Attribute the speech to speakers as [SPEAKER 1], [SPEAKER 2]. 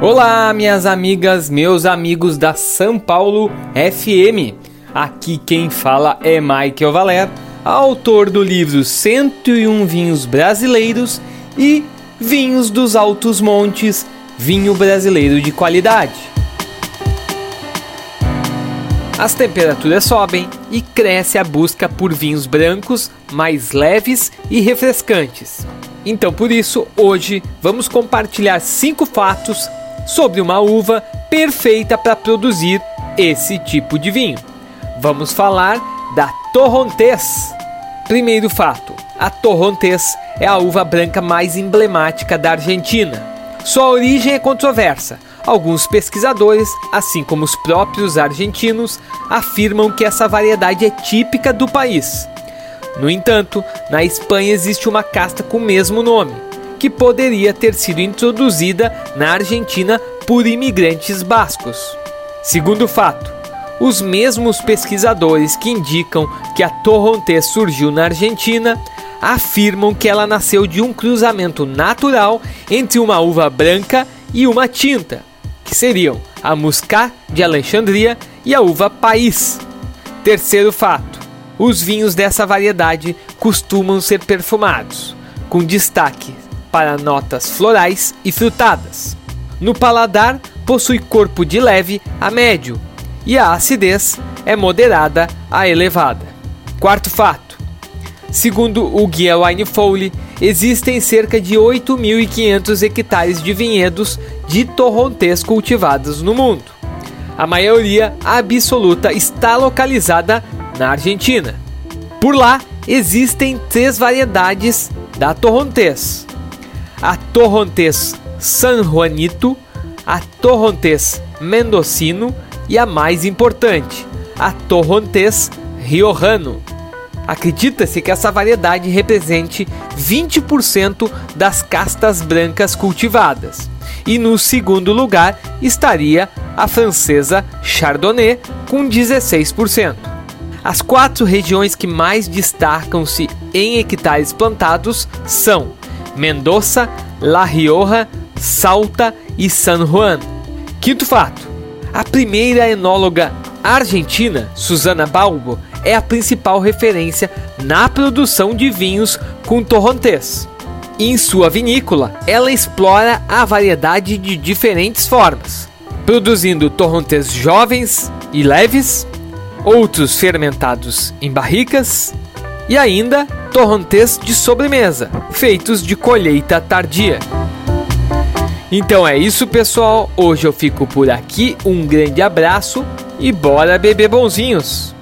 [SPEAKER 1] Olá, minhas amigas, meus amigos da São Paulo FM. Aqui quem fala é Michael Valer, autor do livro 101 Vinhos Brasileiros e Vinhos dos Altos Montes, vinho brasileiro de qualidade. As temperaturas sobem e cresce a busca por vinhos brancos mais leves e refrescantes. Então, por isso, hoje vamos compartilhar cinco fatos sobre uma uva perfeita para produzir esse tipo de vinho. Vamos falar da Torrontés. Primeiro fato: a Torrontés é a uva branca mais emblemática da Argentina. Sua origem é controversa. Alguns pesquisadores, assim como os próprios argentinos, afirmam que essa variedade é típica do país. No entanto, na Espanha existe uma casta com o mesmo nome, que poderia ter sido introduzida na Argentina por imigrantes bascos. Segundo fato, os mesmos pesquisadores que indicam que a Torrontés surgiu na Argentina afirmam que ela nasceu de um cruzamento natural entre uma uva branca e uma tinta, que seriam a Muscat de Alexandria e a uva País. Terceiro fato: os vinhos dessa variedade costumam ser perfumados, com destaque para notas florais e frutadas. No paladar, possui corpo de leve a médio e a acidez é moderada a elevada. Quarto fato: segundo o Guia Wine Foley, existem cerca de 8.500 hectares de vinhedos de torrontés cultivados no mundo. A maioria absoluta está localizada na Argentina. Por lá existem três variedades da torrontés: a Torrontés San Juanito, a Torrontés Mendocino e a mais importante, a Torrontés Riojano. Acredita-se que essa variedade represente 20% das castas brancas cultivadas. E no segundo lugar estaria a francesa Chardonnay com 16%. As quatro regiões que mais destacam-se em hectares plantados são Mendoza, La Rioja, Salta e San Juan. Quinto fato: a primeira enóloga argentina, Susana Balbo, é a principal referência na produção de vinhos com torrontés. Em sua vinícola, ela explora a variedade de diferentes formas, produzindo torrontés jovens e leves, outros fermentados em barricas e ainda torrontés de sobremesa, feitos de colheita tardia. Então é isso, pessoal. Hoje eu fico por aqui. Um grande abraço e bora beber bonzinhos!